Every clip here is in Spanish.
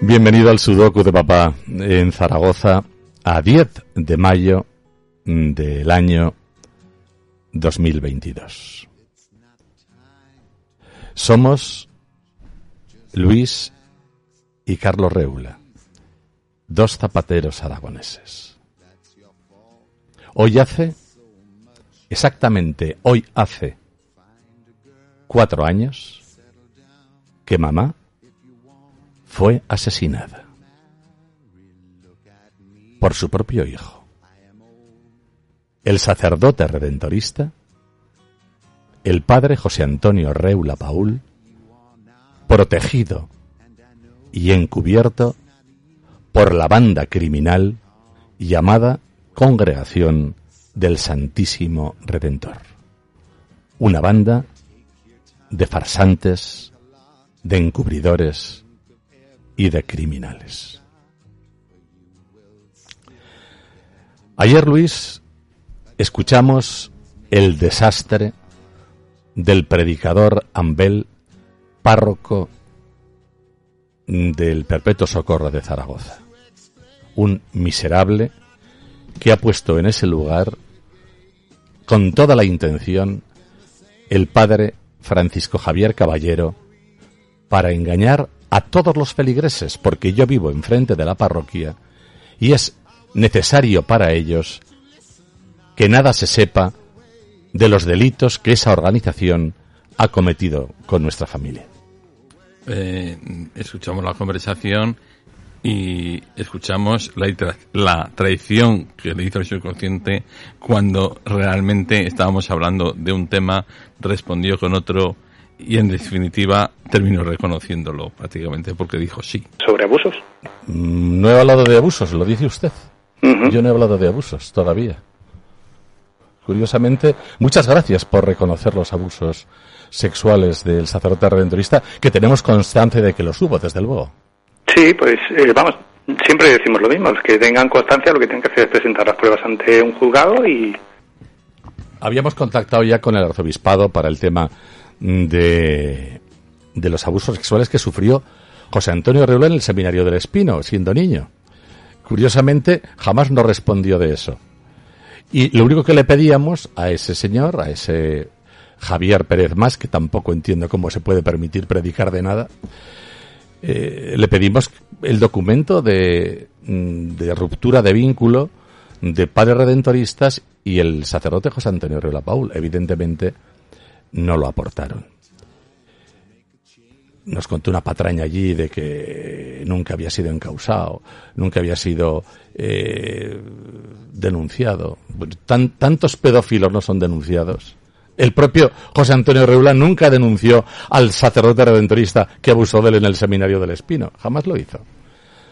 Bienvenido al Sudoku de Papá en Zaragoza a 10 de mayo del año 2022. Somos Luis y Carlos Reula, dos zapateros aragoneses. Hoy hace, exactamente hoy hace cuatro años, que mamá fue asesinada por su propio hijo. El sacerdote redentorista, el padre José Antonio Reula Paul, protegido y encubierto por la banda criminal llamada Congregación del Santísimo Redentor. Una banda de farsantes, de encubridores, y de criminales. Ayer, Luis, escuchamos el desastre del predicador Ambel, párroco del Perpetuo Socorro de Zaragoza. Un miserable que ha puesto en ese lugar, con toda la intención, el padre Francisco Javier Caballero para engañar a todos los feligreses, porque yo vivo enfrente de la parroquia y es necesario para ellos que nada se sepa de los delitos que esa organización ha cometido con nuestra familia. Eh, escuchamos la conversación y escuchamos la, la traición que le hizo el subconsciente cuando realmente estábamos hablando de un tema, respondió con otro y en definitiva terminó reconociéndolo prácticamente porque dijo sí. ¿Sobre abusos? Mm, no he hablado de abusos, lo dice usted. Yo no he hablado de abusos todavía. Curiosamente, muchas gracias por reconocer los abusos sexuales del sacerdote redentorista, que tenemos constancia de que los hubo, desde luego. Sí, pues eh, vamos, siempre decimos lo mismo, los que tengan constancia lo que tienen que hacer es presentar las pruebas ante un juzgado y... Habíamos contactado ya con el arzobispado para el tema de, los abusos sexuales que sufrió José Antonio Reula en el seminario del Espino, siendo niño. Curiosamente, jamás nos respondió de eso. Y lo único que le pedíamos a ese señor, a ese Javier Pérez Más, que tampoco entiendo cómo se puede permitir predicar de nada, eh, le pedimos el documento de, de, ruptura de vínculo de padres redentoristas y el sacerdote José Antonio Reula Paul. Evidentemente, no lo aportaron. Nos contó una patraña allí de que nunca había sido encausado, nunca había sido eh, denunciado. Tan, tantos pedófilos no son denunciados. El propio José Antonio Reula nunca denunció al sacerdote redentorista que abusó de él en el seminario del Espino. Jamás lo hizo.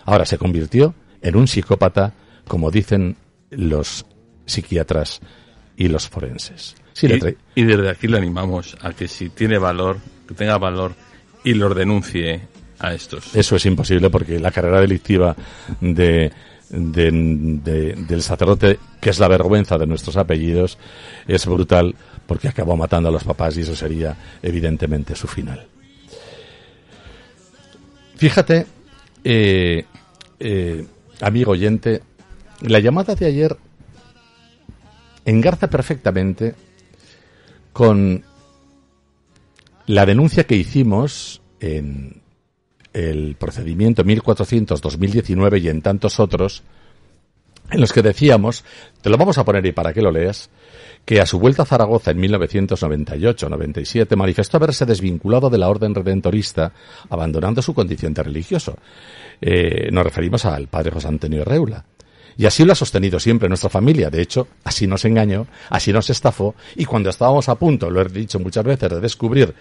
Ahora se convirtió en un psicópata, como dicen los psiquiatras y los forenses y, desde aquí le animamos a que si tiene valor, que tenga valor y los denuncie a estos. Eso es imposible porque la carrera delictiva de, del sacerdote, que es la vergüenza de nuestros apellidos, es brutal porque acabó matando a los papás y eso sería evidentemente su final. Fíjate, eh, eh, amigo oyente, la llamada de ayer engarza perfectamente con la denuncia que hicimos en el procedimiento 1400-2019 y en tantos otros, en los que decíamos, te lo vamos a poner y para que lo leas, que a su vuelta a Zaragoza en 1998-97 manifestó haberse desvinculado de la orden redentorista, abandonando su condición de religioso. Eh, nos referimos al padre José Antonio Reula Y así lo ha sostenido siempre nuestra familia. De hecho, así nos engañó, así nos estafó. Y cuando estábamos a punto, lo he dicho muchas veces, de descubrir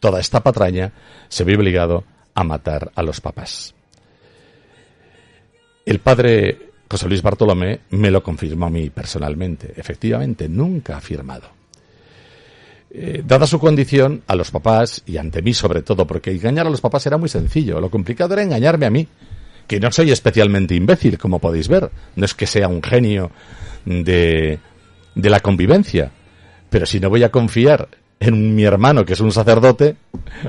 toda esta patraña, se vio obligado a matar a los papás. El padre José Luis Bartolomé me lo confirmó a mí personalmente. Efectivamente, nunca ha firmado. Eh, dada su condición, a los papás, y ante mí sobre todo, porque engañar a los papás era muy sencillo, lo complicado era engañarme a mí que no soy especialmente imbécil, como podéis ver. No es que sea un genio de, de la convivencia. Pero si no voy a confiar en mi hermano, que es un sacerdote,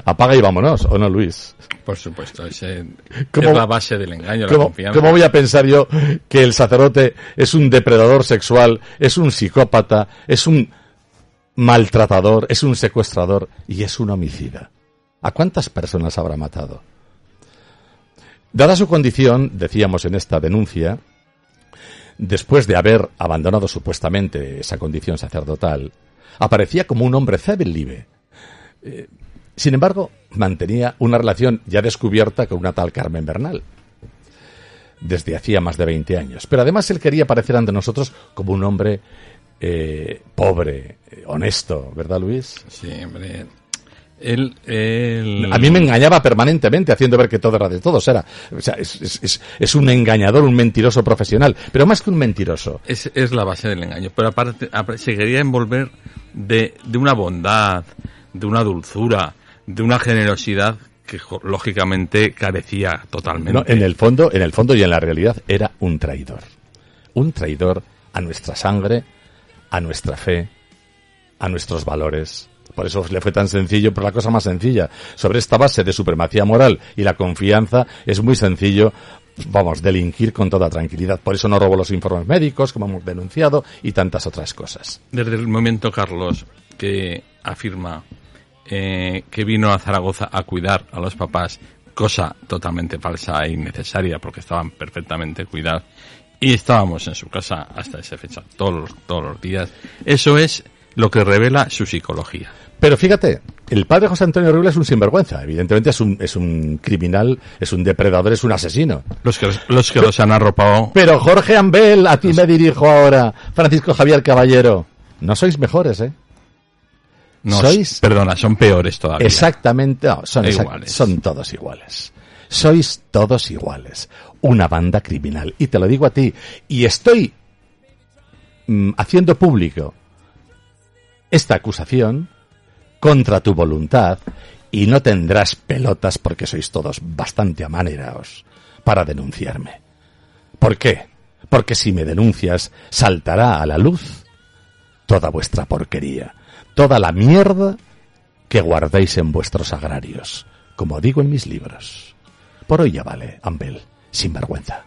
apaga y vámonos, ¿o no, Luis? Por supuesto, ese es la base del engaño, la confianza. ¿Cómo voy a pensar yo que el sacerdote es un depredador sexual, es un psicópata, es un maltratador, es un secuestrador y es un homicida? ¿A cuántas personas habrá matado? Dada su condición, decíamos en esta denuncia, después de haber abandonado supuestamente esa condición sacerdotal, aparecía como un hombre libre. Eh, sin embargo, mantenía una relación ya descubierta con una tal Carmen Bernal, desde hacía más de 20 años. Pero además él quería aparecer ante nosotros como un hombre eh, pobre, honesto, ¿verdad, Luis? Sí, hombre. A mí me engañaba permanentemente haciendo ver que todo era de todos. Era, o sea, es, un engañador, un mentiroso profesional. Pero más que un mentiroso. Es, es la base del engaño. Pero aparte, se quería envolver de, de una bondad, de una dulzura, de una generosidad que lógicamente carecía totalmente. en el fondo, en el fondo y en la realidad era un traidor. Un traidor a nuestra sangre, a nuestra fe, a nuestros valores, por eso le fue tan sencillo, por la cosa más sencilla. Sobre esta base de supremacía moral y la confianza es muy sencillo vamos, delinquir con toda tranquilidad. Por eso no robó los informes médicos, como hemos denunciado, y tantas otras cosas. Desde el momento, Carlos, que afirma eh, que vino a Zaragoza a cuidar a los papás, cosa totalmente falsa e innecesaria, porque estaban perfectamente cuidados, y estábamos en su casa hasta esa fecha, todos todos los días. Eso es lo que revela su psicología. Pero fíjate, el padre José Antonio Rubio es un sinvergüenza. Evidentemente es un, es un criminal, es un depredador, es un asesino. Los que los, que los han arropado. Pero Jorge Ambel, a ti me dirijo ahora. Francisco Javier Caballero. No sois mejores, ¿eh? No, sois. Perdona, son peores todavía. Exactamente, son, iguales. son todos iguales. Sois todos iguales. Una banda criminal. Y te lo digo a ti. Y estoy mm, haciendo público esta acusación contra tu voluntad y no tendrás pelotas porque sois todos bastante amaneraos para denunciarme. ¿Por qué? Porque si me denuncias saltará a la luz toda vuestra porquería, toda la mierda que guardáis en vuestros agrarios, como digo en mis libros. Por hoy ya vale, Ambel, sin vergüenza.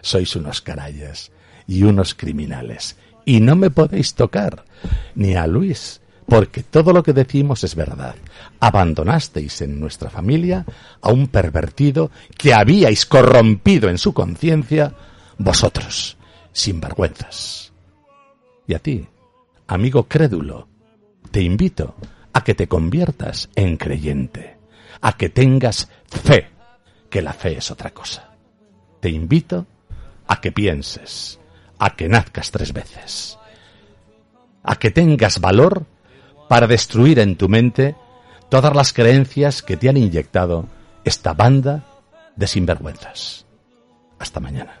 Sois unos canallas y unos criminales y no me podéis tocar, ni a Luis, porque todo lo que decimos es verdad. Abandonasteis en nuestra familia a un pervertido que habíais corrompido en su conciencia vosotros, sin vergüenzas. Y a ti, amigo crédulo, te invito a que te conviertas en creyente, a que tengas fe, que la fe es otra cosa. Te invito a que pienses, a que nazcas tres veces, a que tengas valor para destruir en tu mente todas las creencias que te han inyectado esta banda de sinvergüenzas. Hasta mañana.